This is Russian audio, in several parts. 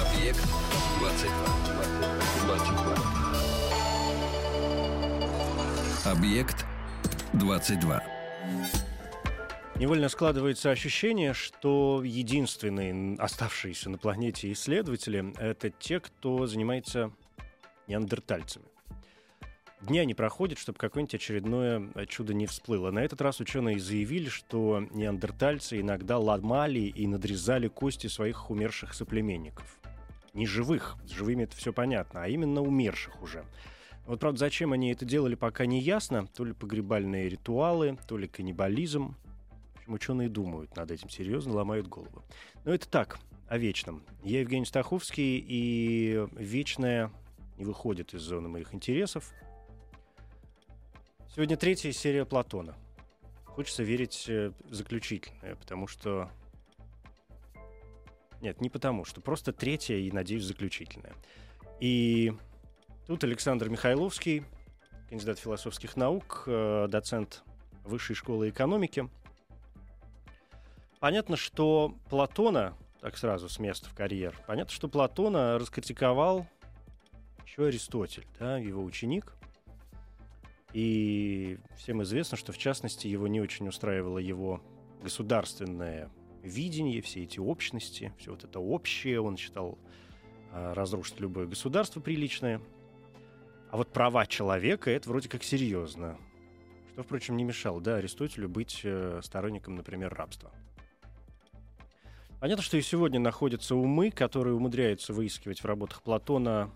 Объект 22. 22. Объект 22. Невольно складывается ощущение, что единственные оставшиеся на планете исследователи — это те, кто занимается неандертальцами. Дня не проходит, чтобы какое-нибудь очередное чудо не всплыло. На этот раз ученые заявили, что неандертальцы иногда ломали и надрезали кости своих умерших соплеменников. Не живых, с живыми это все понятно, а именно умерших уже. Вот, правда, зачем они это делали, пока не ясно. То ли погребальные ритуалы, то ли каннибализм. Ученые думают над этим серьезно, ломают голову. Но это так, о вечном. Я Евгений Стаховский, и вечное не выходит из зоны моих интересов. Сегодня третья серия Платона. Хочется верить э, заключительная, потому что... Нет, не потому что. Просто третья и, надеюсь, заключительная. И тут Александр Михайловский, кандидат философских наук, э, доцент Высшей школы экономики. Понятно, что Платона, так сразу с места в карьер, понятно, что Платона раскритиковал еще Аристотель, да, его ученик. И всем известно, что в частности его не очень устраивало его государственное видение, все эти общности, все вот это общее, он считал а, разрушить любое государство приличное. А вот права человека это вроде как серьезно. Что, впрочем, не мешало, да, Аристотелю быть э, сторонником, например, рабства. Понятно, что и сегодня находятся умы, которые умудряются выискивать в работах Платона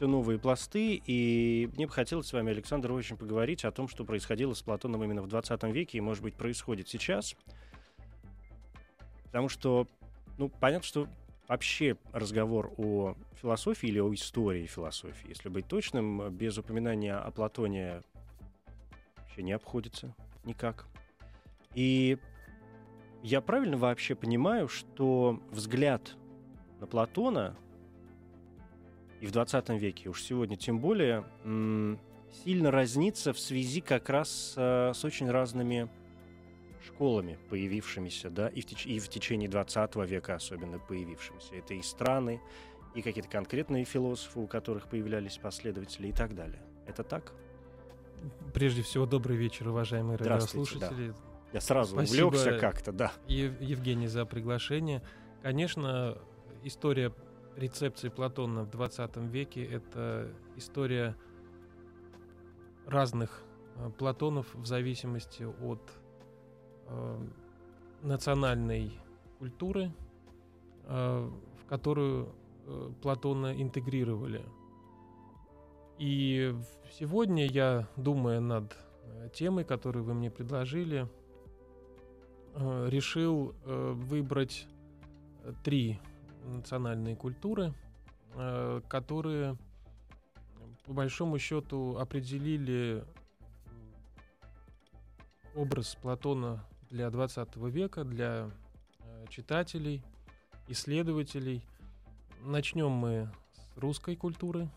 все новые пласты, и мне бы хотелось с вами, Александр, очень поговорить о том, что происходило с Платоном именно в 20 веке и, может быть, происходит сейчас. Потому что, ну, понятно, что вообще разговор о философии или о истории философии, если быть точным, без упоминания о Платоне вообще не обходится никак. И я правильно вообще понимаю, что взгляд на Платона и в 20 веке, уж сегодня тем более, сильно разнится в связи как раз с, с очень разными школами, появившимися, да, и в, теч- и в течение 20 века особенно появившимися. Это и страны, и какие-то конкретные философы, у которых появлялись последователи и так далее. Это так? Прежде всего, добрый вечер, уважаемые радиослушатели. Да. Я сразу Спасибо, увлекся как-то, да. Ев- Евгений, за приглашение. Конечно, история рецепции Платона в 20 веке — это история разных э, Платонов в зависимости от э, национальной культуры, э, в которую э, Платона интегрировали. И сегодня я, думая над темой, которую вы мне предложили, решил выбрать три национальные культуры, которые по большому счету определили образ Платона для 20 века, для э, читателей, исследователей. Начнем мы с русской культуры,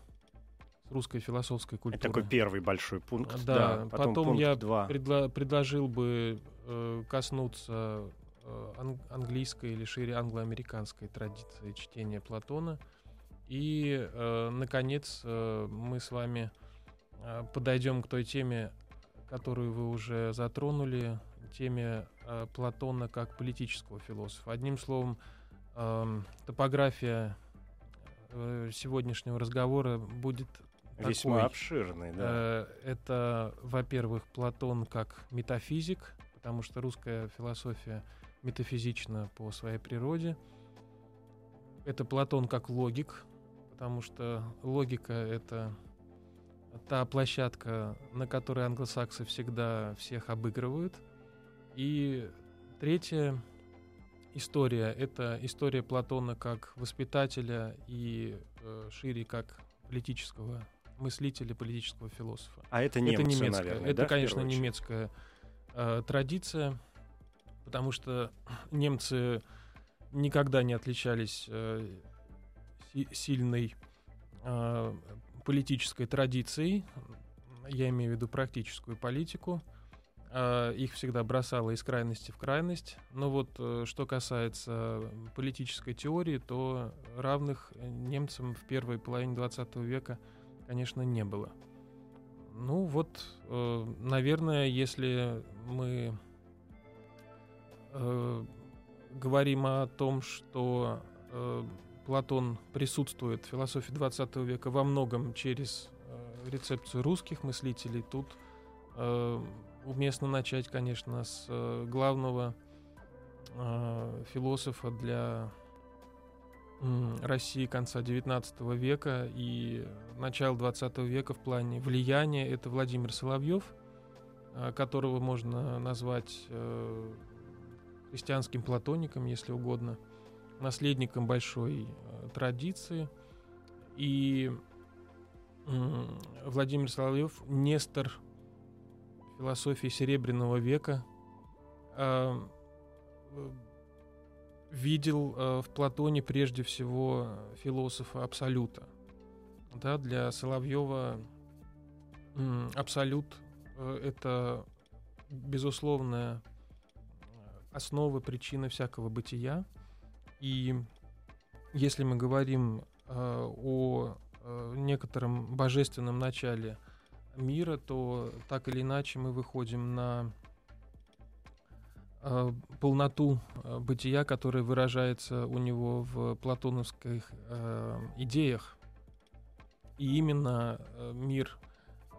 с русской философской культуры. Это такой первый большой пункт. Да, да потом, потом я Предло- предложил бы э, коснуться Э, английской или шире англоамериканской традиции чтения Платона. И, э, наконец, э, мы с вами э, подойдем к той теме, которую вы уже затронули, теме э, Платона как политического философа. Одним словом, э, топография э, сегодняшнего разговора будет Весьма такой. обширный, да. Э, это, во-первых, Платон как метафизик, потому что русская философия — метафизично по своей природе. Это Платон как логик, потому что логика — это та площадка, на которой англосаксы всегда всех обыгрывают. И третья история — это история Платона как воспитателя и э, шире как политического мыслителя, политического философа. А это немцы, это немецкая, наверное, это, да, конечно, немецкая э, традиция, потому что немцы никогда не отличались э, си- сильной э, политической традицией. Я имею в виду практическую политику. Э, их всегда бросало из крайности в крайность. Но вот э, что касается политической теории, то равных немцам в первой половине 20 века, конечно, не было. Ну вот, э, наверное, если мы э, говорим о том, что э, Платон присутствует в философии 20 века во многом через э, рецепцию русских мыслителей, тут э, уместно начать, конечно, с э, главного э, философа для России конца XIX века и начала XX века в плане влияния это Владимир Соловьев, э, которого можно назвать христианским платоником, если угодно, наследником большой традиции. И Владимир Соловьев — Нестор философии Серебряного века, видел э, в Платоне прежде всего философа Абсолюта. Да, для Соловьева э, Абсолют э, это безусловная основа, причина всякого бытия. И если мы говорим э, о э, некотором божественном начале мира, то так или иначе мы выходим на Э, полноту э, бытия, которая выражается у него в платоновских э, идеях. И именно э, мир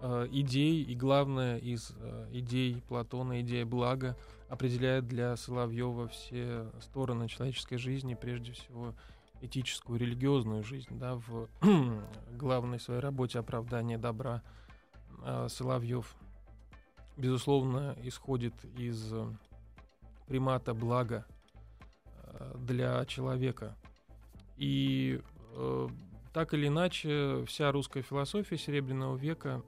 э, идей и главное из э, идей Платона, идея блага, определяет для Соловьева все стороны человеческой жизни, прежде всего этическую, религиозную жизнь. Да, в главной своей работе «Оправдание добра» Соловьев, безусловно, исходит из примата блага э, для человека. И э, так или иначе, вся русская философия Серебряного века,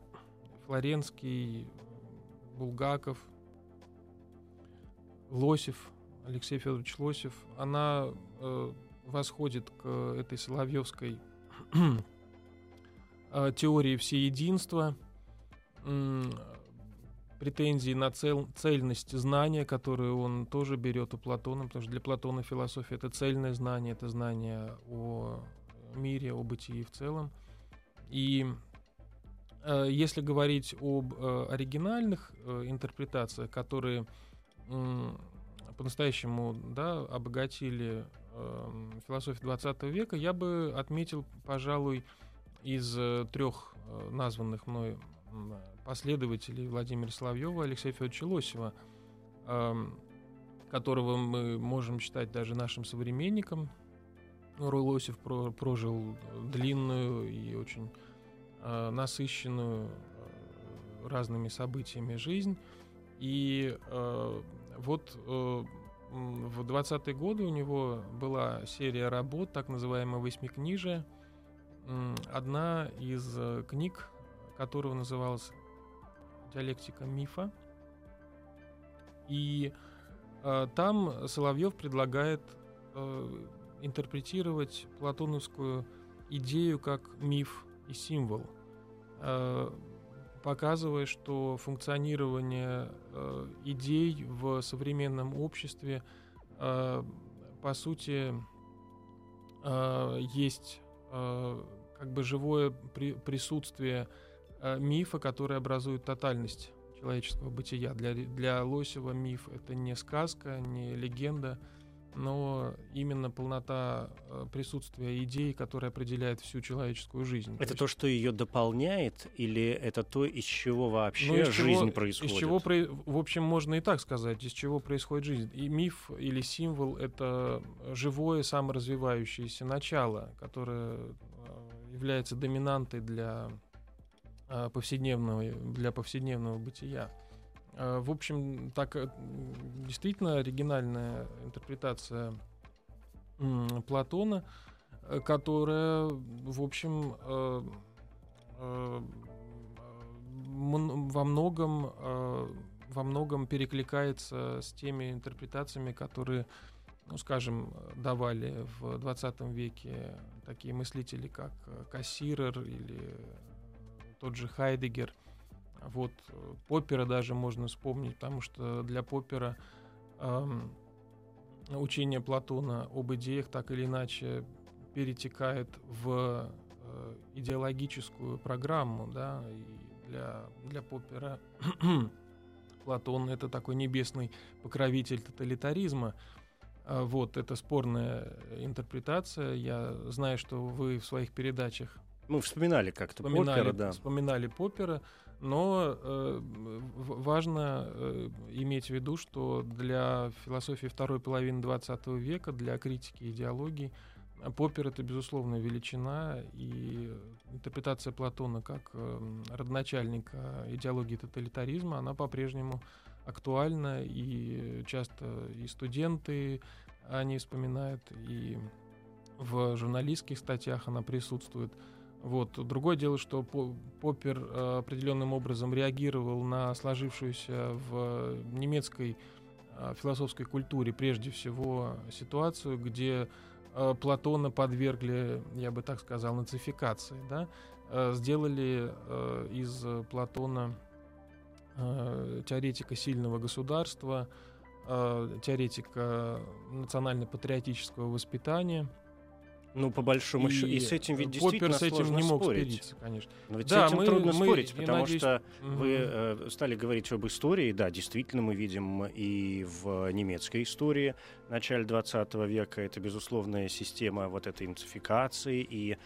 Флоренский, Булгаков, Лосев, Алексей Федорович Лосев, она э, восходит к этой Соловьевской э, теории всеединства, претензии на цел, цельность знания, которую он тоже берет у Платона, потому что для Платона философия это цельное знание, это знание о мире, о бытии в целом. И э, если говорить об э, оригинальных э, интерпретациях, которые э, по-настоящему да, обогатили э, философию 20 века, я бы отметил, пожалуй, из э, трех э, названных мной последователей Владимира Соловьева Алексея Федоровича Лосева, которого мы можем считать даже нашим современником. Рой Лосев прожил длинную и очень а, насыщенную а, разными событиями жизнь. И а, вот э, в 20-е годы у него была серия работ, так называемая восьмикнижие. Одна из э, книг, которого называлась диалектика мифа. И э, там Соловьев предлагает э, интерпретировать платоновскую идею как миф и символ, э, показывая, что функционирование э, идей в современном обществе э, по сути э, есть э, как бы живое при, присутствие Э, мифа, которые образуют тотальность человеческого бытия. Для, для Лосева миф — это не сказка, не легенда, но именно полнота э, присутствия идей, которая определяет всю человеческую жизнь. Это то, то что ее дополняет, или это то, из чего вообще ну, из жизнь чего, происходит? Из чего, в общем, можно и так сказать, из чего происходит жизнь. И миф или символ — это живое саморазвивающееся начало, которое э, является доминантой для повседневного, для повседневного бытия. А, в общем, так э, действительно оригинальная интерпретация Платона. которая, в общем, во многом во многом перекликается с теми интерпретациями, которые, ну, скажем, давали в 20 веке такие мыслители, как Кассирер или тот же Хайдегер. Вот Поппера даже можно вспомнить, потому что для Поппера эм, учение Платона об идеях так или иначе перетекает в э, идеологическую программу, да, и для, для Поппера Платон — это такой небесный покровитель тоталитаризма. А вот, это спорная интерпретация. Я знаю, что вы в своих передачах мы вспоминали как-то вспоминали, Поппера, да. Вспоминали Поппера, но э, важно э, иметь в виду, что для философии второй половины XX века, для критики идеологии, Поппер — это, безусловно, величина, и интерпретация Платона как э, родоначальника идеологии тоталитаризма, она по-прежнему актуальна, и часто и студенты они вспоминают, и в журналистских статьях она присутствует. Вот. Другое дело, что Поппер э, определенным образом реагировал на сложившуюся в немецкой э, философской культуре прежде всего ситуацию, где Э, Платона подвергли, я бы так сказал, нацификации, да, сделали из Платона теоретика сильного государства, теоретика национально-патриотического воспитания – ну, по большому счету. И с этим ведь действительно с этим не мог спорить. спориться, конечно. Но ведь да, с этим мы, трудно мы, спорить, потому надеюсь... что вы э, стали говорить об истории. Да, действительно, мы видим и в немецкой истории начале 20 века это безусловная система вот этой инцификации и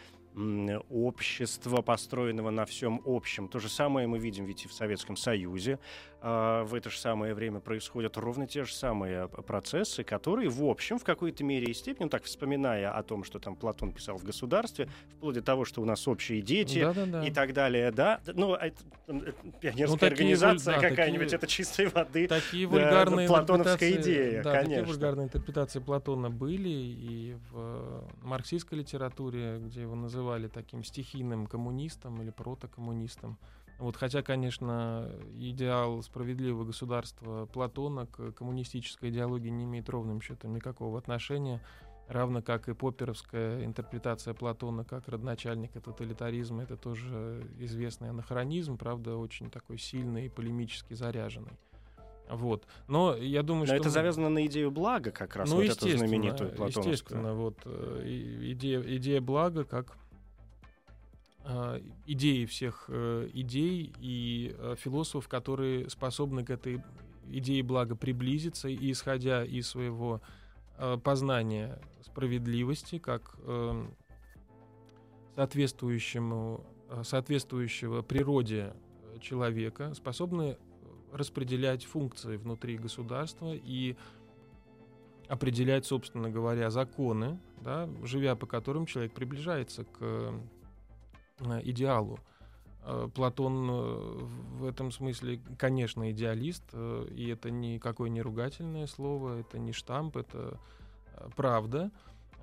общества, построенного на всем общем. То же самое мы видим ведь и в Советском Союзе. А, в это же самое время происходят ровно те же самые процессы, которые, в общем, в какой-то мере и степени, ну, так вспоминая о том, что там Платон писал в государстве, вплоть до того, что у нас общие дети да, да, да. и так далее, да. Ну, это, пионерская ну, организация да, какая-нибудь, такие, это чистой воды такие вульгарные да, платоновская идея, да, конечно. Такие вульгарные интерпретации Платона были и в марксистской литературе, где его называли таким стихийным коммунистом или протокоммунистом. Вот, хотя, конечно, идеал справедливого государства Платона к коммунистической идеологии не имеет ровным счетом никакого отношения, равно как и поперовская интерпретация Платона как родоначальника тоталитаризма. Это тоже известный анахронизм, правда, очень такой сильный и полемически заряженный. Вот. Но я думаю, Но что... это завязано на идею блага как раз, ну, вот эту знаменитую платоновскую. Естественно, вот э, идея, идея блага как идеи всех э, идей и э, философов, которые способны к этой идее блага приблизиться и исходя из своего познания справедливости как соответствующему, соответствующего природе человека, способны распределять функции внутри государства и определять, собственно говоря, законы, да, живя по которым человек приближается к Э, идеалу. Э, Платон э, в этом смысле, конечно, идеалист, и это никакое не ругательное слово, это не штамп, это правда.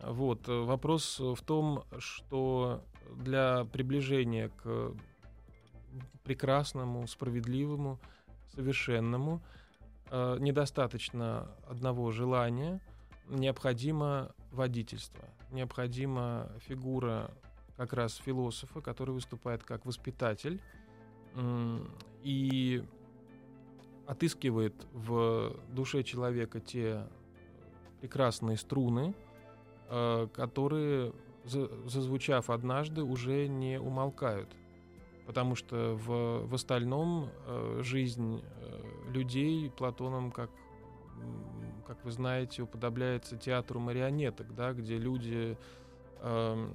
Вот. Вопрос в том, что для приближения к прекрасному, справедливому, совершенному недостаточно одного желания, необходимо водительство, необходима фигура как раз философа, который выступает как воспитатель и отыскивает в душе человека те прекрасные струны, э, которые, зазвучав однажды, уже не умолкают. Потому что в, в остальном э, жизнь э, людей Платоном, как, как вы знаете, уподобляется театру марионеток, да, где люди эм,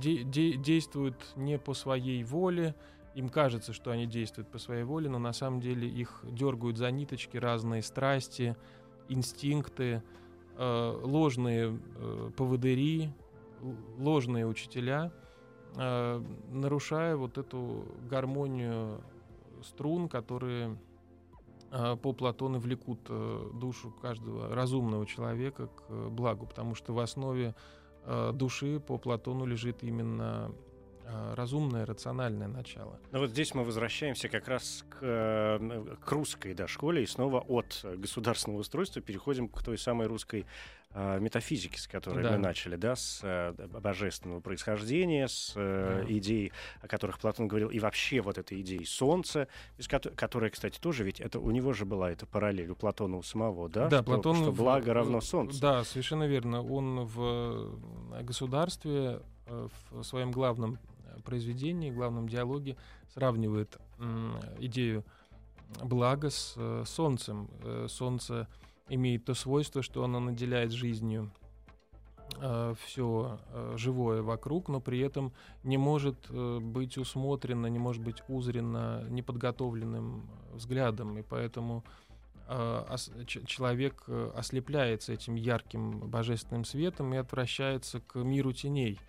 де- де- действуют не по своей воле, им кажется, что они действуют по своей воле, но на самом деле их дергают за ниточки разные страсти, инстинкты, э, ложные э, поводыри, ложные учителя, э, нарушая вот эту гармонию струн, которые э, по Платону влекут э, душу каждого разумного человека к благу, потому что в основе э, души по Платону лежит именно э, разумное, рациональное начало. Ну вот здесь мы возвращаемся как раз к, э, к русской да, школе и снова от государственного устройства переходим к той самой русской э, метафизики, с которой да. мы начали, да, с э, божественного происхождения, с э, да. идей, о которых Платон говорил, и вообще вот этой идеи солнца, из ко- которая, кстати, тоже ведь это у него же была эта параллель у Платона у самого, да, да что, Платон что благо в, равно солнцу. Да, совершенно верно. Он в государстве э, в своем главном произведении, главном диалоге сравнивает идею блага с э, солнцем. Э, солнце имеет то свойство, что оно наделяет жизнью э, все живое вокруг, но при этом не может быть усмотрено, не может быть узрено неподготовленным взглядом, и поэтому человек ослепляется этим ярким божественным светом и отвращается к миру теней.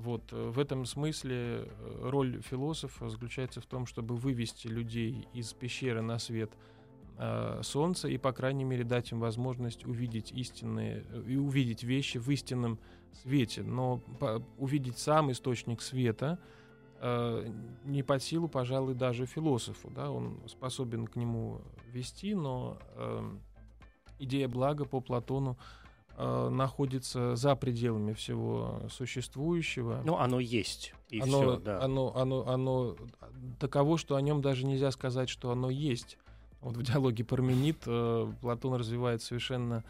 Вот э, в этом смысле э, роль философа заключается в том, чтобы вывести людей из пещеры на свет – э, солнца и, по крайней мере, дать им возможность увидеть истинные и увидеть вещи в истинном свете. Но по, увидеть сам источник света э, не под силу, пожалуй, даже философу. Да? Он способен к нему вести, но э, идея блага по Платону э, находится за пределами всего существующего. Ну, оно есть. И оно, все, да. оно, оно, оно таково, что о нем даже нельзя сказать, что оно есть. Вот в диалоге Парменид э, Платон развивает совершенно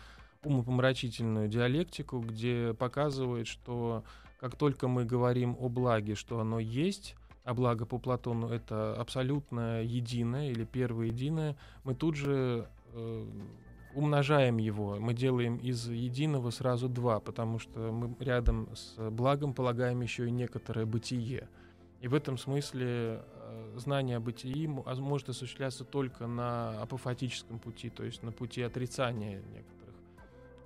умопомрачительную диалектику, где показывает, что как только мы говорим о благе, что оно есть, а благо по Платону это абсолютно единое или первое единое, мы тут же э, умножаем его, мы делаем из единого сразу два, потому что мы рядом с благом полагаем еще и некоторое бытие. И в этом смысле э, знание о бытии может осуществляться только на апофатическом пути, то есть на пути отрицания некоторых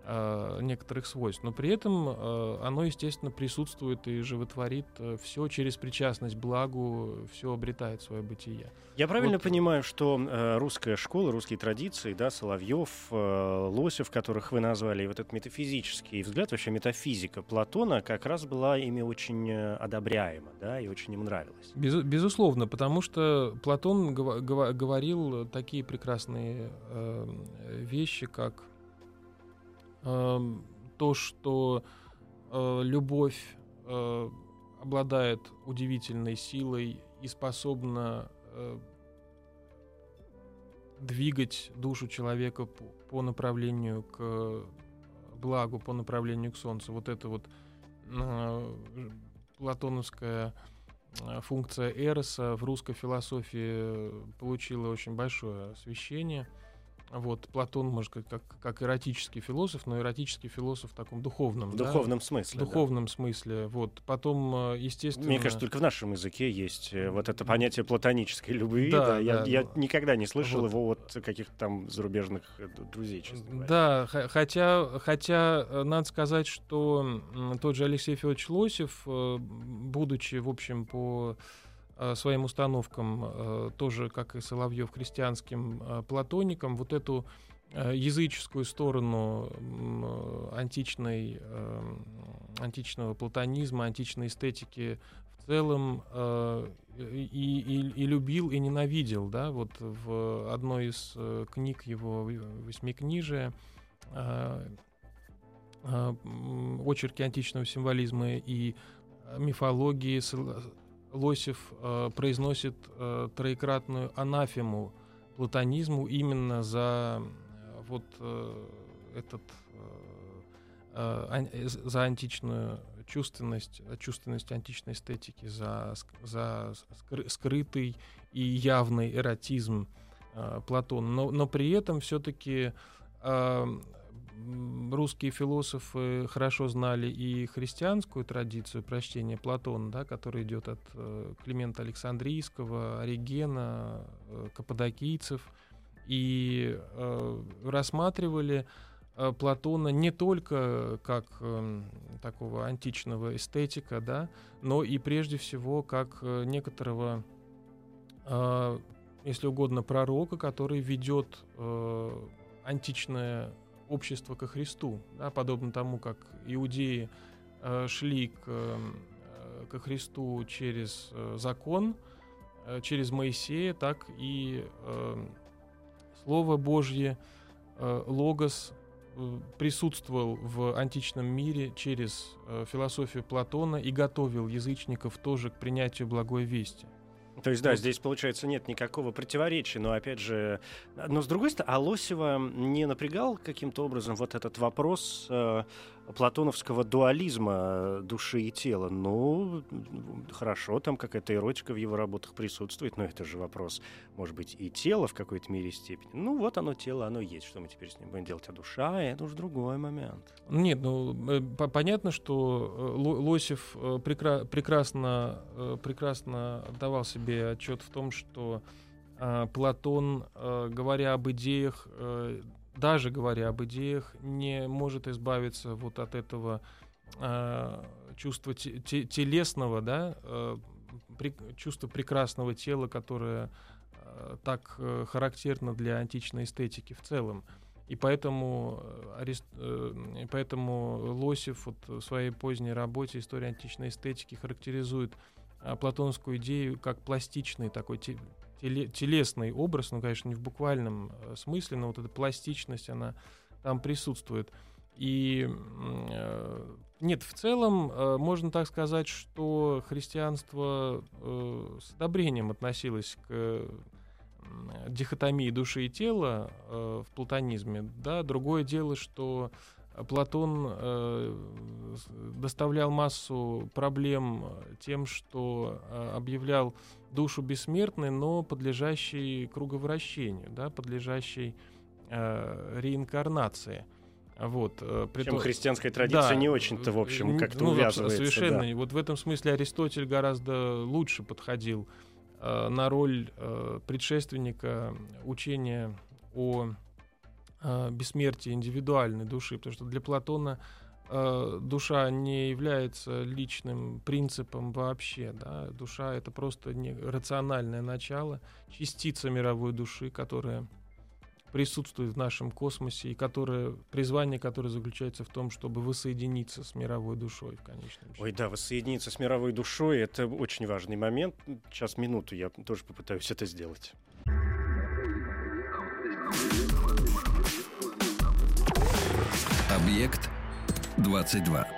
э, некоторых свойств. Но при этом э, оно, естественно, присутствует и животворит э, все через причастность благу, все обретает свое бытие. Я правильно вот. понимаю, что э, русская школа, русские традиции, да, Соловьев, э, Лосев, которых вы назвали, и вот этот метафизический взгляд, вообще метафизика Платона как раз была ими очень одобряема, да, и очень им нравилась. Без, безусловно, потому что Платон гов, гов, говорил такие прекрасные э, вещи, как то, что э, любовь э, обладает удивительной силой и способна э, двигать душу человека по, по направлению к благу, по направлению к солнцу. Вот это вот э, платоновская функция Эроса в русской философии получила очень большое освещение – вот, Платон, может, как, как, как эротический философ, но эротический философ в таком духовном. В духовном да? смысле. В духовном да. смысле. Вот. Потом, э, естественно... Мне кажется, только в нашем языке есть э, вот это понятие платонической любви. Да, да. Я, да. я никогда не слышал вот. его от каких-то там зарубежных э, друзей, честно говоря. Да, хотя, хотя надо сказать, что тот же Алексей Федорович Лосев, будучи, в общем, по своим установкам, э, тоже как и Соловьев, христианским э, платоникам, вот эту языческую сторону античной, античного платонизма, античной эстетики в целом и, и, и любил, и ненавидел. Да? Вот в одной из книг его «Восьмикнижия» очерки античного символизма и мифологии Лосев э, произносит э, троекратную анафему платонизму именно за э, вот э, этот э, э, за античную чувственность, чувственность античной эстетики, за, за скрытый и явный эротизм э, Платона. Но, но при этом все-таки э, русские философы хорошо знали и христианскую традицию прочтения Платона, да, который идет от э, Климента Александрийского, Оригена, э, каппадокийцев, и э, рассматривали э, Платона не только как э, такого античного эстетика, да, но и прежде всего как э, некоторого, э, если угодно, пророка, который ведет э, античное общество ко Христу, да, подобно тому, как иудеи э, шли к, э, ко Христу через э, закон, э, через Моисея, так и э, Слово Божье, э, Логос э, присутствовал в античном мире через э, философию Платона и готовил язычников тоже к принятию благой вести. То есть, да, вот. здесь, получается, нет никакого противоречия, но, опять же, но, с другой стороны, Алосева не напрягал каким-то образом вот этот вопрос э, платоновского дуализма души и тела. Ну, хорошо, там какая-то эротика в его работах присутствует, но это же вопрос, может быть, и тела в какой-то мере степени. Ну, вот оно тело, оно есть, что мы теперь с ним будем делать, а душа — это уже другой момент. Нет, ну, э, понятно, что э, Лосев э, прекра- прекрасно, прекрасно давал себе отчет в том, что Платон, говоря об идеях, даже говоря об идеях, не может избавиться вот от этого э, чувства телесного, да, э, при, чувства прекрасного тела, которое э, так э, характерно для античной эстетики в целом. И поэтому, э, э, поэтому Лосев вот в своей поздней работе «История античной эстетики» характеризует э, платонскую идею как пластичный такой теле, телесный образ, ну, конечно, не в буквальном э, смысле, но вот эта пластичность, она там присутствует. И э, нет, в целом э, можно так сказать, что христианство с одобрением относилось к дихотомии души и тела в платонизме. Да? Другое дело, что Платон э, доставлял массу проблем тем, что э, объявлял душу бессмертной, но подлежащей круговращению, да, подлежащей э, реинкарнации. Вот, э, при Чем христианская традиция да, не очень-то, в общем, как-то ну, увязывается. Совершенно. Да. Вот в этом смысле Аристотель гораздо лучше подходил э, на роль э, предшественника учения о э, бессмертии индивидуальной души, потому что для Платона э, душа не является личным принципом вообще, да, душа это просто не рациональное начало, частица мировой души, которая присутствует в нашем космосе и которое, призвание которое заключается в том, чтобы воссоединиться с мировой душой в конечном. Ой, да, воссоединиться с мировой душой — это очень важный момент. Сейчас, минуту, я тоже попытаюсь это сделать. Объект 22.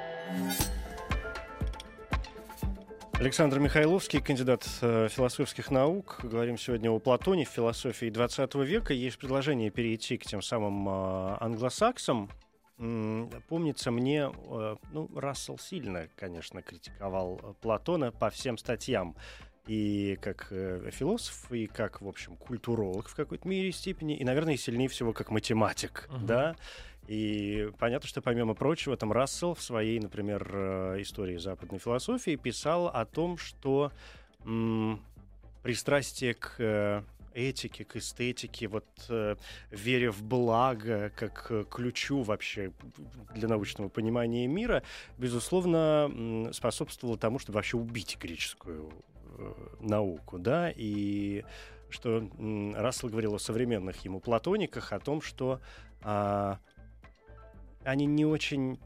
Александр Михайловский, кандидат э, философских наук. Говорим сегодня о Платоне в философии 20 века. Есть предложение перейти к тем самым э, англосаксам. Помнится мне, э, ну, Рассел сильно, конечно, критиковал Платона по всем статьям. И как э, философ, и как, в общем, культуролог в какой-то мере степени, и, наверное, сильнее всего как математик, uh-huh. да. И понятно, что помимо прочего, там Рассел в своей, например, э, истории западной философии писал о том, что м- пристрастие к э, этике, к эстетике, вот э, вере в благо, как э, ключу вообще для научного понимания мира, безусловно, способствовало тому, чтобы вообще убить греческую э, науку, да, и что м, Рассел говорил о современных ему платониках, о том, что э, они не очень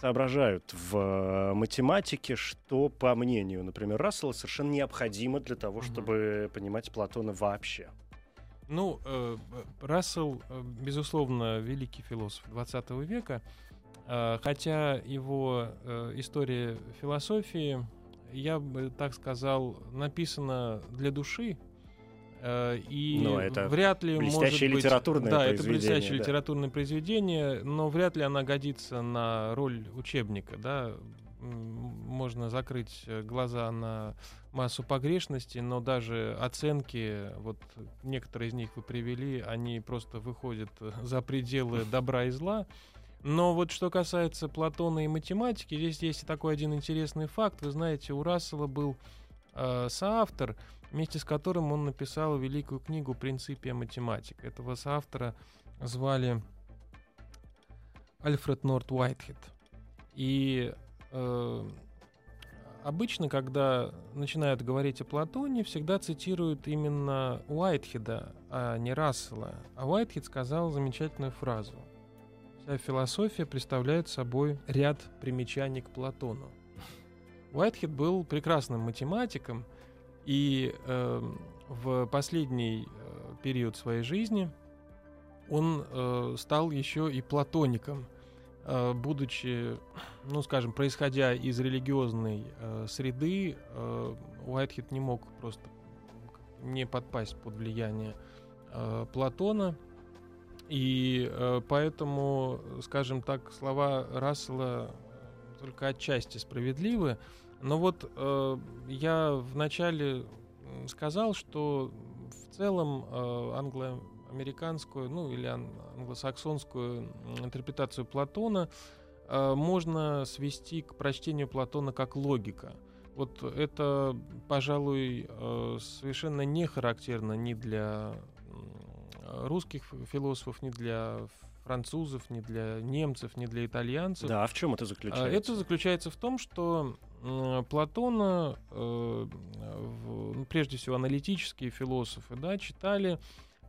соображают в э, математике, что, по мнению, например, Рассела, совершенно необходимо для того, чтобы mm-hmm. понимать Платона вообще. Ну, э, Рассел, э, безусловно, великий философ 20 века, э, хотя его э, история философии, я бы так сказал, написана для души, Э, и но это вряд ли блестящее может литературное быть, да, это блестящее да. литературное произведение, но вряд ли она годится на роль учебника, да. Можно закрыть глаза на массу погрешностей, но даже оценки, вот некоторые из них вы привели, они просто выходят за пределы добра и зла. Но вот что касается Платона и математики, здесь есть такой один интересный факт. Вы знаете, у Рассела был э, соавтор, вместе с которым он написал великую книгу «Принципия математика». Этого соавтора звали Альфред Норт Уайтхед. И э, обычно, когда начинают говорить о Платоне, всегда цитируют именно Уайтхеда, а не Рассела. А Уайтхед сказал замечательную фразу. вся философия представляет собой ряд примечаний к Платону. Уайтхед был прекрасным математиком, и э, в последний э, период своей жизни он э, стал еще и платоником, э, будучи, ну, скажем, происходя из религиозной э, среды, э, Уайтхед не мог просто не подпасть под влияние э, Платона, и э, поэтому, скажем так, слова Рассела только отчасти справедливы. Но вот э, я вначале сказал, что в целом э, англо-американскую, ну или ан- англосаксонскую интерпретацию Платона э, можно свести к прочтению Платона как логика. Вот это, пожалуй, э, совершенно не характерно ни для русских философов, ни для французов, ни для немцев, ни для итальянцев. Да, а в чем это заключается? Это заключается в том, что Платона, э, прежде всего аналитические философы, да, читали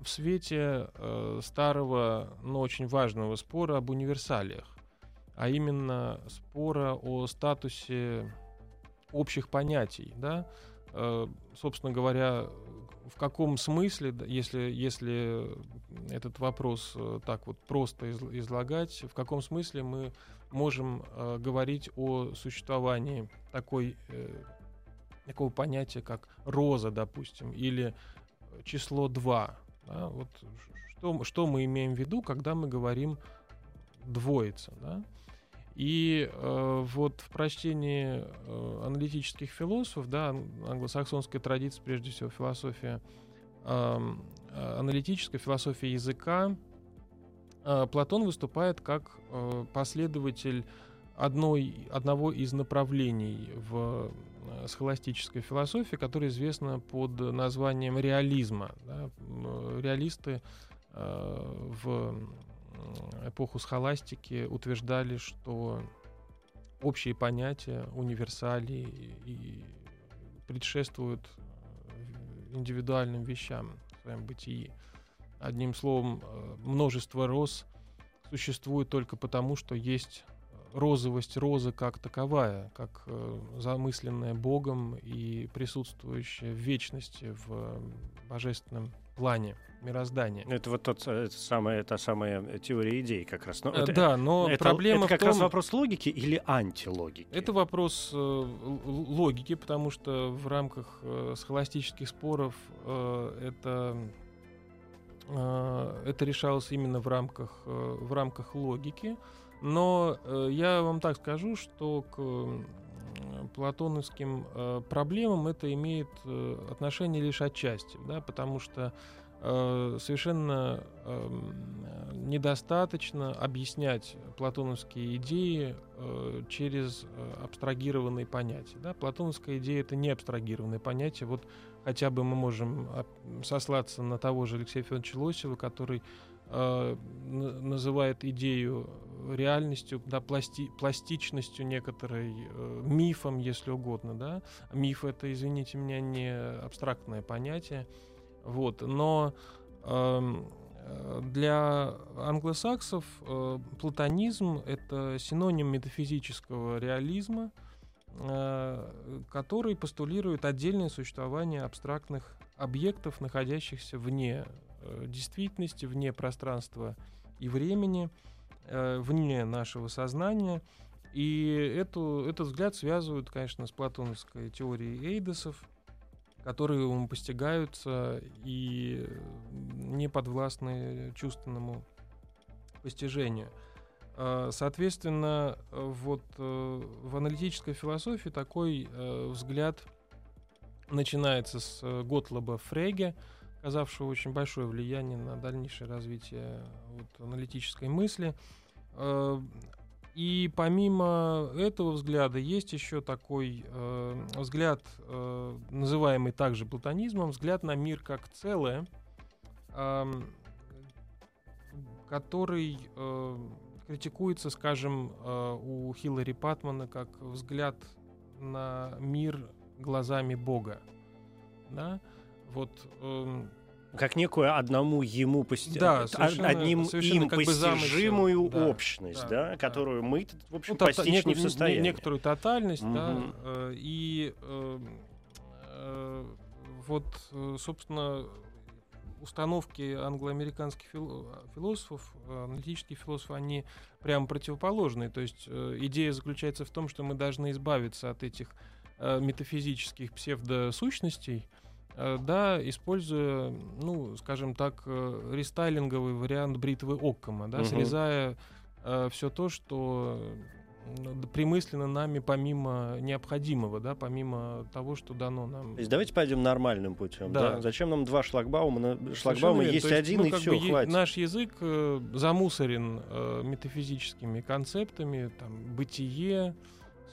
в свете э, старого, но очень важного спора об универсалиях, а именно спора о статусе общих понятий, да, э, собственно говоря, в каком смысле, если, если этот вопрос так вот просто излагать, в каком смысле мы можем э, говорить о существовании такой, э, такого понятия, как роза, допустим, или число 2. Да? Вот что, что мы имеем в виду, когда мы говорим двоица. Да? И э, вот в прочтении э, аналитических философов, да, англосаксонской традиции, прежде всего философия, э, аналитическая философия языка, э, Платон выступает как э, последователь одной, одного из направлений в э, схоластической философии, которое известно под названием реализма. Да? Реалисты э, в эпоху схоластики утверждали, что общие понятия, универсалии и предшествуют э, индивидуальным вещам в своем бытии. Одним словом, э, множество роз существует только потому, что есть розовость розы как таковая, как э, замысленная Богом и присутствующая в вечности в божественном плане мироздания. Это вот тот, это самая, та самая теория идей как раз. Но это, да, но это, проблема это как в том, раз вопрос логики или антилогики? Это вопрос э, логики, потому что в рамках э, схоластических споров э, это э, это решалось именно в рамках э, в рамках логики. Но э, я вам так скажу, что к платоновским э, проблемам это имеет отношение лишь отчасти, да, потому что совершенно э, недостаточно объяснять платоновские идеи через абстрагированные понятия. Да? Платоновская идея это не абстрагированное понятие. Вот хотя бы мы можем сослаться на того же Алексея Федоровича Лосева, который э, называет идею реальностью, да, пласти, пластичностью некоторой, э, мифом, если угодно, да. Миф это, извините меня, не абстрактное понятие, вот, но эм, э, для англосаксов э, платонизм это синоним метафизического реализма, э, который постулирует отдельное существование абстрактных объектов, находящихся вне э, действительности, вне пространства и времени, э, вне нашего сознания. И эту, этот взгляд связывают, конечно, с платоновской теорией эйдосов, которые постигаются и не подвластны чувственному постижению. Э, соответственно, вот э, в аналитической философии такой э, взгляд начинается с Готлоба Фреге, оказавшего очень большое влияние на дальнейшее развитие вот, аналитической мысли. Э, и помимо этого взгляда есть еще такой э, взгляд, э, называемый также платонизмом, взгляд на мир как целое, э, который э, критикуется, скажем, э, у Хиллари Патмана как взгляд на мир глазами Бога. Да? Вот э, как некую одному ему пости... да, совершенно, одним совершенно им как постижимую замысел. общность, да, да, которую да. мы, в общем, ну, постичь не в состоянии. Некоторую тотальность, угу. да, э, и э, э, вот, э, собственно, установки англоамериканских философов, аналитических философов, они прямо противоположные. То есть э, идея заключается в том, что мы должны избавиться от этих э, метафизических псевдосущностей, Э, да, используя, ну, скажем так, рестайлинговый вариант бритвы Оккома, да, угу. срезая все то, что примысленно нами помимо необходимого, да, помимо того, что дано нам. То есть давайте пойдем нормальным путем. Да. Да? Зачем нам два шлагбаума? Шлагбаума есть, есть один, ну, и все, бы, хватит. Наш язык э, замусорен э, метафизическими концептами, там, бытие,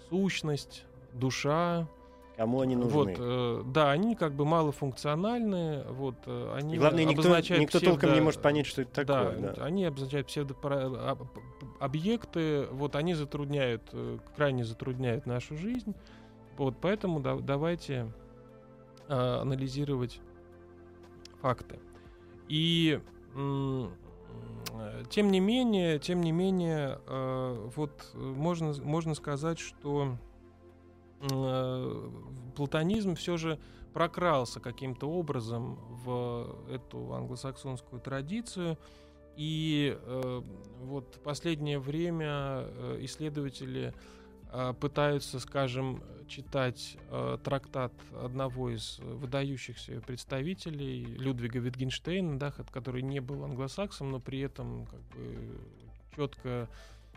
сущность, душа, Кому они нужны? Вот, э, да, они как бы малофункциональные. Вот, э, они И главное, никто, никто псевдо... толком не может понять, что это такое. Да, да. они обозначают псевдообъекты. Вот, они затрудняют, э, крайне затрудняют нашу жизнь. Вот, поэтому да, давайте э, анализировать факты. И тем не менее, тем не менее, э, вот можно, можно сказать, что Э, платонизм все же прокрался каким-то образом в эту англосаксонскую традицию. И э, вот последнее время э, исследователи э, пытаются, скажем, читать э, трактат одного из выдающихся представителей Людвига Витгенштейна, да, который не был англосаксом, но при этом как бы четко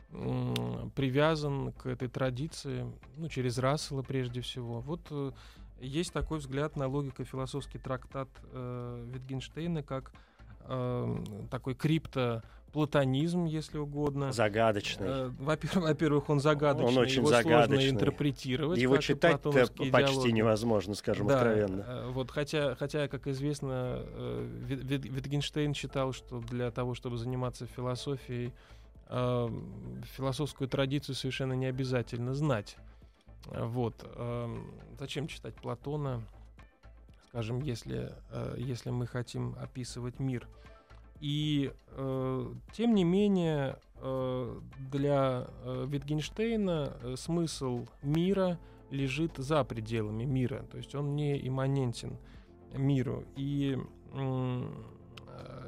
привязан к этой традиции, ну, через Рассела прежде всего. Вот э, есть такой взгляд на логико-философский трактат э, Витгенштейна как э, такой крипто платонизм, если угодно. Загадочный. Э, во-первых, во-первых, он загадочный, он очень его загадочный. сложно интерпретировать. Его читать почти диалоги. невозможно, скажем да, откровенно. Э, вот, хотя, хотя, как известно, Витгенштейн считал, что для того, чтобы заниматься философией, э, философскую традицию совершенно не обязательно знать. Вот. Э, зачем читать Платона, скажем, если, э, если мы хотим описывать мир? И э, тем не менее э, для э, Витгенштейна э, смысл мира лежит за пределами мира, то есть он не имманентен миру. И э,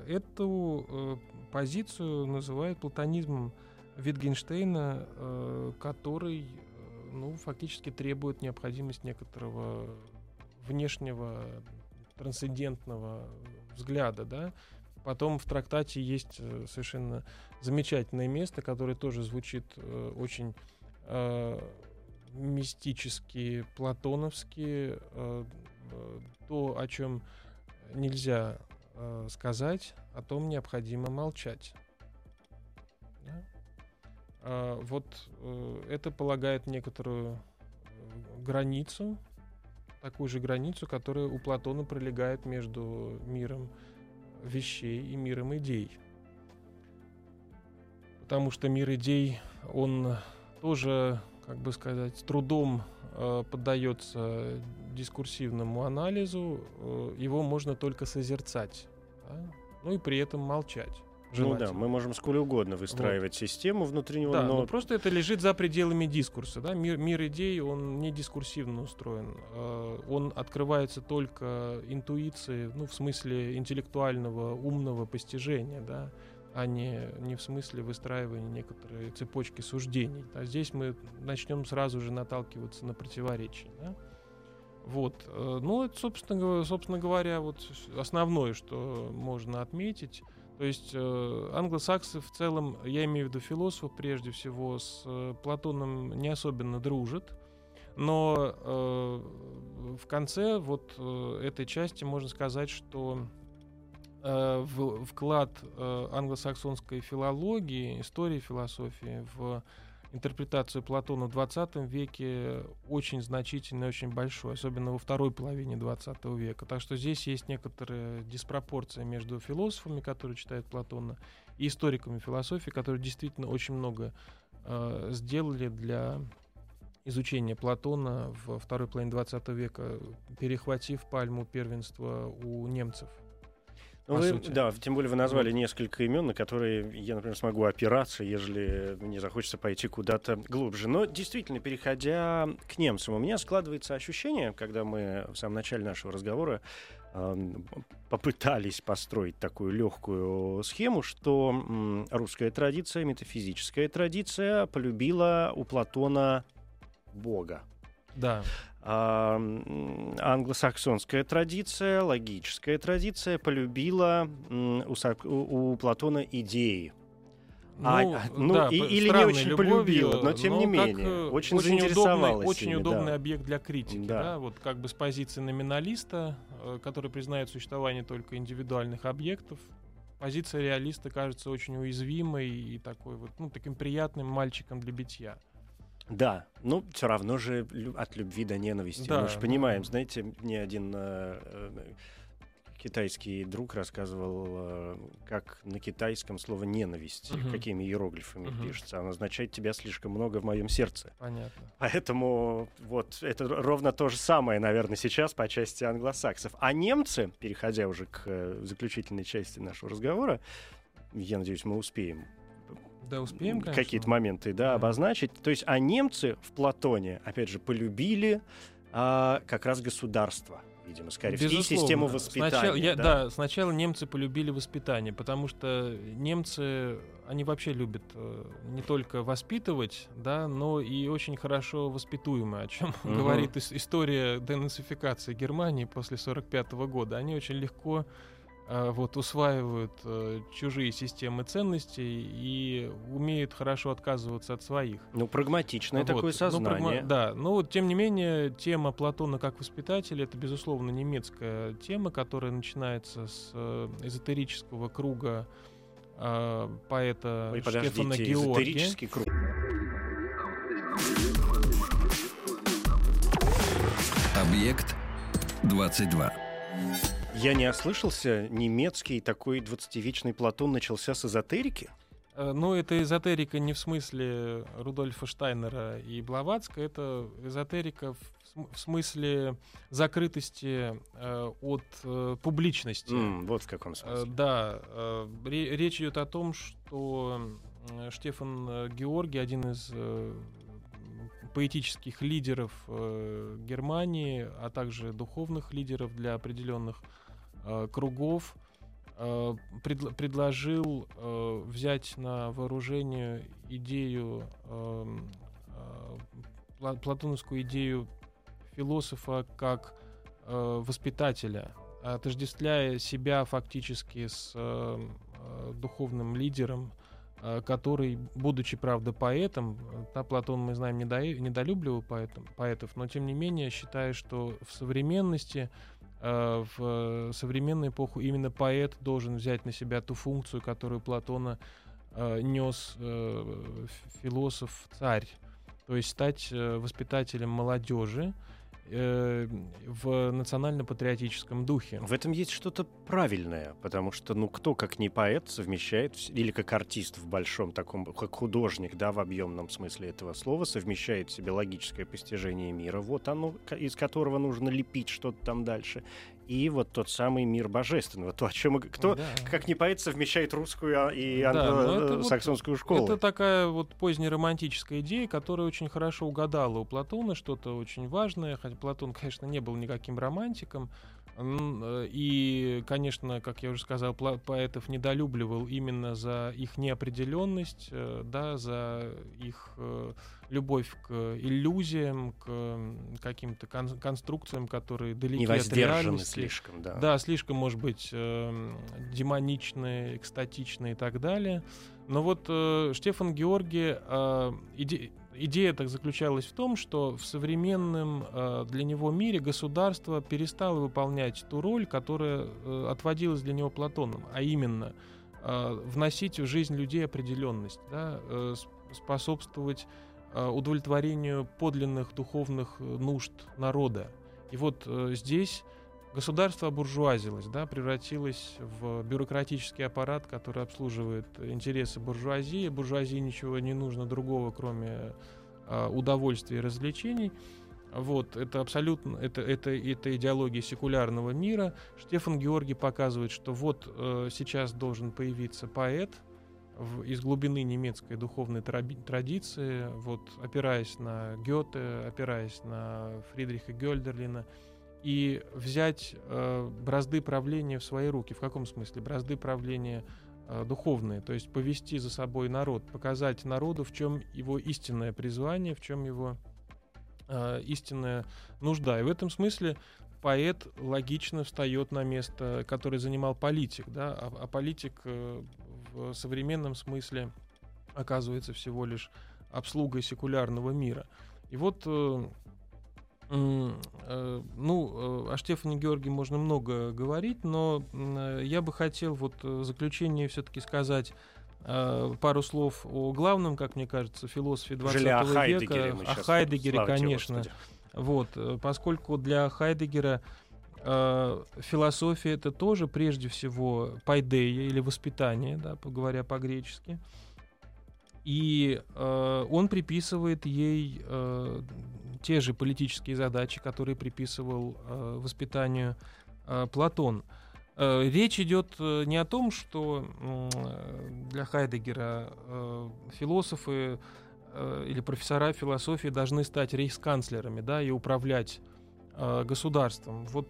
эту э, позицию называют платонизмом Витгенштейна, э, который э, ну, фактически требует необходимость некоторого внешнего трансцендентного взгляда, да. Потом в трактате есть э, совершенно замечательное место, которое тоже звучит э, очень э, мистически, платоновски, э, то, о чем нельзя э, сказать, о том необходимо молчать. Да? А, вот э, это полагает некоторую э, границу, такую же границу, которая у Платона пролегает между миром вещей и миром идей. Потому что мир идей, он тоже, как бы сказать, с трудом э, поддается дискурсивному анализу, э, его можно только созерцать. Да? Ну и при этом молчать. Ну да, мы можем сколь угодно выстраивать вот. систему внутри него, да, но... но просто это лежит за пределами дискурса. Да? Мир, мир идей, он не дискурсивно устроен. Э, он открывается только интуиции, ну, в смысле интеллектуального, умного постижения, да? а не, не в смысле выстраивания некоторой цепочки суждений. А здесь мы начнем сразу же наталкиваться на противоречия. Да? Вот. Э, ну, это, собственно, собственно говоря, вот основное, что можно отметить. То есть э, англосаксы в целом, я имею в виду философов прежде всего, с э, Платоном не особенно дружат. Но э, в конце вот этой части можно сказать, что э, в, вклад э, англосаксонской филологии, истории философии в интерпретацию Платона в 20 веке очень значительный, очень большой, особенно во второй половине 20 века. Так что здесь есть некоторая диспропорция между философами, которые читают Платона, и историками философии, которые действительно очень много э, сделали для изучения Платона во второй половине 20 века, перехватив пальму первенства у немцев. Вы, да, тем более вы назвали несколько имен, на которые я, например, смогу опираться, ежели мне захочется пойти куда-то глубже. Но действительно, переходя к немцам, у меня складывается ощущение, когда мы в самом начале нашего разговора э, попытались построить такую легкую схему, что м, русская традиция, метафизическая традиция полюбила у Платона Бога. Да англосаксонская традиция, логическая традиция полюбила у, у, Платона идеи. А, ну, а, ну да, и, или не очень любовью, полюбила, но тем но не менее э, очень, очень заинтересовалась. Удобный, очень ими, удобный да. объект для критики, да. да, вот как бы с позиции номиналиста, э, который признает существование только индивидуальных объектов, позиция реалиста кажется очень уязвимой и такой вот, ну, таким приятным мальчиком для битья. Да, ну все равно же от любви до ненависти. Да. Мы же понимаем, знаете, мне один э, э, китайский друг рассказывал, э, как на китайском слово ненависть, угу. какими иероглифами угу. пишется. Оно означает тебя слишком много в моем сердце. Понятно. Поэтому вот это ровно то же самое, наверное, сейчас по части англосаксов. А немцы, переходя уже к э, заключительной части нашего разговора, я надеюсь, мы успеем да, успеем, какие-то моменты да, да. обозначить. То есть, а немцы в Платоне, опять же, полюбили а, как раз государство видимо, скорее всего, и систему воспитания. Сначала, я, да? да, сначала немцы полюбили воспитание, потому что немцы, они вообще любят э, не только воспитывать, да, но и очень хорошо воспитуемые, о чем угу. говорит история денацификации Германии после 1945 года. Они очень легко вот усваивают э, чужие системы ценностей и умеют хорошо отказываться от своих. Ну, прагматичное вот. такое сознание. Ну, прагма... Да, но вот тем не менее тема Платона как воспитателя это, безусловно, немецкая тема, которая начинается с э, эзотерического круга э, поэта Ой, Штефана Георгия. эзотерический круг. Объект 22. Я не ослышался, немецкий такой 20-вечный Платон начался с эзотерики? Э, ну, это эзотерика не в смысле Рудольфа Штайнера и Блаватска, это эзотерика в, в смысле закрытости э, от э, публичности. Mm, вот в каком смысле. Э, да, э, речь идет о том, что э, Штефан э, Георгий, один из э, поэтических лидеров э, Германии, а также духовных лидеров для определенных Э, кругов э, пред, предложил э, взять на вооружение идею, эм, платоновскую идею философа как воспитателя, отождествляя себя фактически с духовным лидером, который, будучи, правда, поэтом, та Платон, мы знаем, недолюбливал поэтов, но, тем не менее, считая, что в современности Э, в современную эпоху именно поэт должен взять на себя ту функцию, которую Платона э, нес э, философ-царь, то есть стать воспитателем молодежи, э, в национально-патриотическом духе. В этом есть что-то правильное, потому что, ну, кто, как не поэт, совмещает, или как артист в большом таком, как художник, да, в объемном смысле этого слова, совмещает в себе логическое постижение мира, вот оно, из которого нужно лепить что-то там дальше, и вот тот самый мир божественного, то, о чем кто, да. как не поэт, совмещает русскую а, и англосаксонскую вот, школу. Это такая вот позднеромантическая идея, которая очень хорошо угадала у Платона что-то очень важное, хотя Платон, конечно, не был никаким романтиком, Э, и, конечно, как я уже сказал, поэтов недолюбливал именно за их неопределенность, э, да, за их э, любовь к иллюзиям, к каким-то конструкциям, которые далеки от реальности. слишком, да. Да, слишком, может быть, демоничные, экстатичные и так далее. Но вот Штефан Георгий иде идея так заключалась в том, что в современном э, для него мире государство перестало выполнять ту роль, которая э, отводилась для него Платоном, а именно э, вносить в жизнь людей определенность, да, э, способствовать э, удовлетворению подлинных духовных э, нужд народа. И вот э, здесь государство обуржуазилось, да, превратилось в бюрократический аппарат, который обслуживает интересы буржуазии. Буржуазии ничего не нужно другого, кроме э, удовольствия и развлечений. Вот, это абсолютно, это, это, это идеология секулярного мира. Штефан Георгий показывает, что вот э, сейчас должен появиться поэт в, из глубины немецкой духовной традиции, вот, опираясь на Гёте, опираясь на Фридриха Гёльдерлина, и взять э, бразды правления в свои руки. В каком смысле? Бразды правления э, духовные, то есть повести за собой народ, показать народу, в чем его истинное призвание, в чем его э, истинная нужда. И в этом смысле поэт логично встает на место, которое занимал политик, да, а, а политик э, в современном смысле оказывается всего лишь обслугой секулярного мира. И вот, э, ну, э, о Штефане Георгии можно много говорить, но э, я бы хотел вот в заключение все-таки сказать Э, пару слов о главном, как мне кажется, философе 20 о века, о Хайдегере, конечно. Вот, э, поскольку для Хайдегера э, философия это тоже прежде всего пайдея или воспитание, да, говоря по-гречески. И э, он приписывает ей э, те же политические задачи, которые приписывал э, воспитанию э, Платон. Э, речь идет э, не о том, что для Хайдегера э, философы или профессора философии должны стать рейхсканцлерами да, и управлять государством. Вот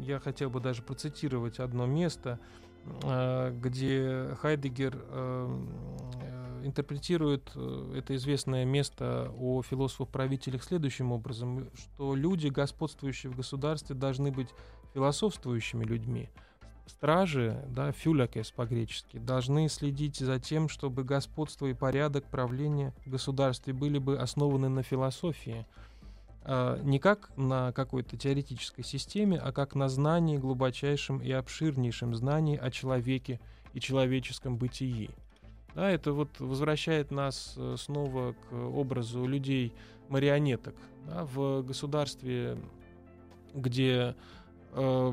я хотел бы даже процитировать одно место, где Хайдегер интерпретирует это известное место о философах-правителях следующим образом, что люди, господствующие в государстве, должны быть философствующими людьми. Стражи, да, фюлякес по-гречески, должны следить за тем, чтобы господство и порядок правления в государстве были бы основаны на философии, а не как на какой-то теоретической системе, а как на знании, глубочайшем и обширнейшем знании о человеке и человеческом бытии. Да, это вот возвращает нас э, снова к образу людей-марионеток. Да, в государстве, где Э,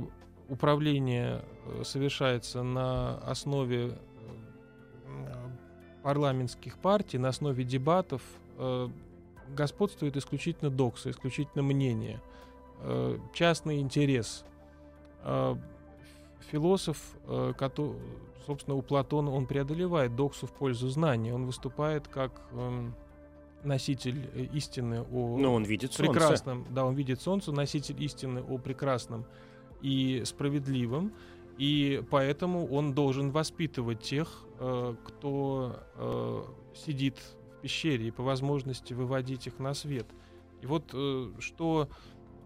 управление э, совершается на основе э, парламентских партий, на основе дебатов, господствует исключительно докса, исключительно мнение, частный интерес. Философ, который, собственно, у Платона он преодолевает доксу в пользу знания, он выступает как эм, носитель истины о Но он видит прекрасном, солнце. да, он видит солнце, носитель истины о прекрасном и справедливым, и поэтому он должен воспитывать тех, э, кто э, сидит в пещере, и по возможности выводить их на свет. И вот э, что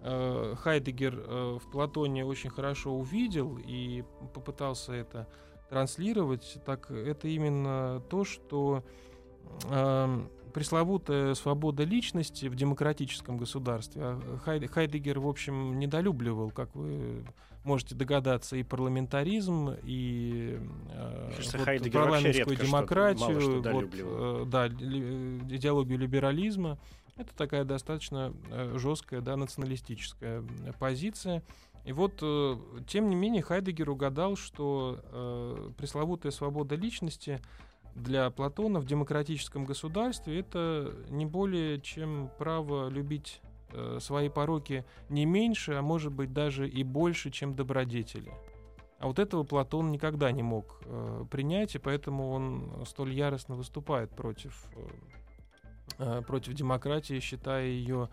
э, Хайдегер э, в Платоне очень хорошо увидел и попытался это транслировать, так это именно то, что э, пресловутая свобода личности в демократическом государстве. А Хайдегер, в общем, недолюбливал, как вы можете догадаться, и парламентаризм, и э, вот, парламентскую демократию, вот, э, да, идеологию либерализма. Это такая достаточно э, жесткая, да, националистическая позиция. И вот, э, тем не менее, Хайдегер угадал, что э, пресловутая свобода личности — для Платона в демократическом государстве это не более чем право любить э, свои пороки не меньше, а может быть даже и больше, чем добродетели. А вот этого Платон никогда не мог э, принять, и поэтому он столь яростно выступает против, э, э против демократии, считая ее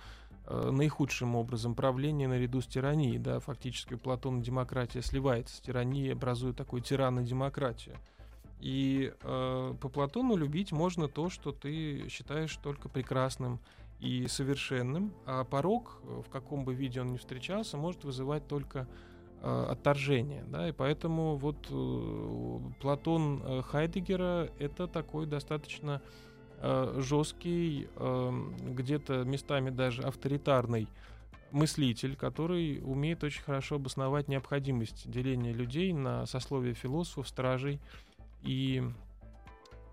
э, наихудшим образом правления наряду с тиранией. Да, фактически у Платона демократия сливается с тиранией, образуя такую тирано-демократию. И э, по Платону любить можно то, что ты считаешь только прекрасным и совершенным, а порог, э, в каком бы виде он ни встречался, может вызывать только э, отторжение. Да? И поэтому вот э, Платон э, Хайдегера это такой достаточно э, жесткий, э, где-то местами даже авторитарный мыслитель, который умеет очень хорошо обосновать необходимость деления людей на сословие философов, стражей, и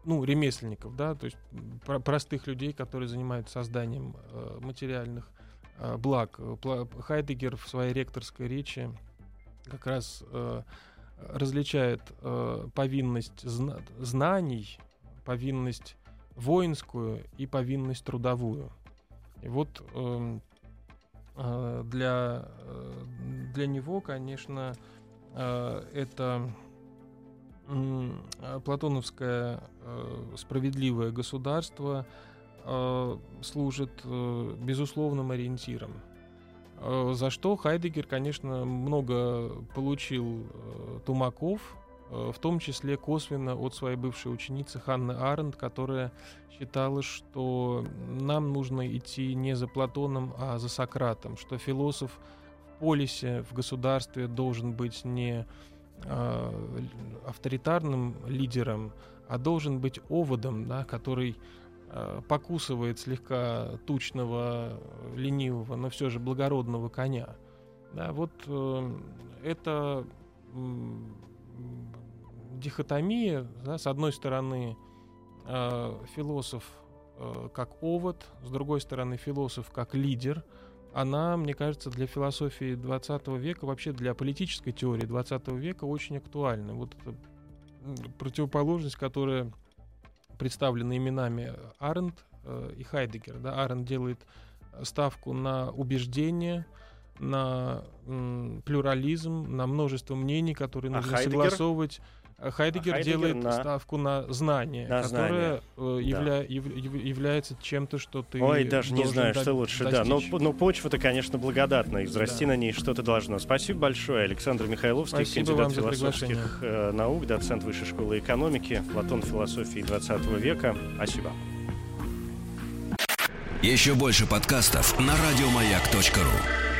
ну, ремесленников, да, то есть про простых людей, которые занимаются созданием э, материальных э, благ. Хайдегер в своей ректорской речи как раз э, различает э, повинность зна знаний, повинность воинскую и повинность трудовую. И вот эм, э, для, э, для него, конечно, э, это э, платоновское э, справедливое государство э, служит безусловным ориентиром. За что Хайдегер, конечно, много получил тумаков, в том числе косвенно от своей бывшей ученицы Ханны Аренд, которая считала, что нам нужно идти не за Платоном, а за Сократом, что философ в полисе, в государстве должен быть не авторитарным лидером, а должен быть оводом, да, который Э, покусывает слегка тучного, ленивого, но все же благородного коня. Да, вот э, это э, дихотомия, да, с одной стороны э, философ э, как овод, с другой стороны философ как лидер, она, мне кажется, для философии 20 века, вообще для политической теории 20 века очень актуальна. Вот эта противоположность, которая представлены именами Аренд э, и Хайдегер. Да? Аренд делает ставку на убеждение, на м, плюрализм, на множество мнений, которые а нужно Хайдегер? согласовывать. А Хайдегер, а Хайдегер делает на... ставку на знание, на которое знание. Э, явля... да. яв... является чем-то, что ты. Ой, даже не знаю, до... что лучше. Достичь. Да, но, но почва-то, конечно, благодатная. Израсти да. на ней что-то должно. Спасибо большое, Александр Михайловский, Спасибо кандидат философских э, наук, доцент Высшей школы экономики, Платон философии 20 века. Спасибо. Еще больше подкастов на радиомаяк.ру.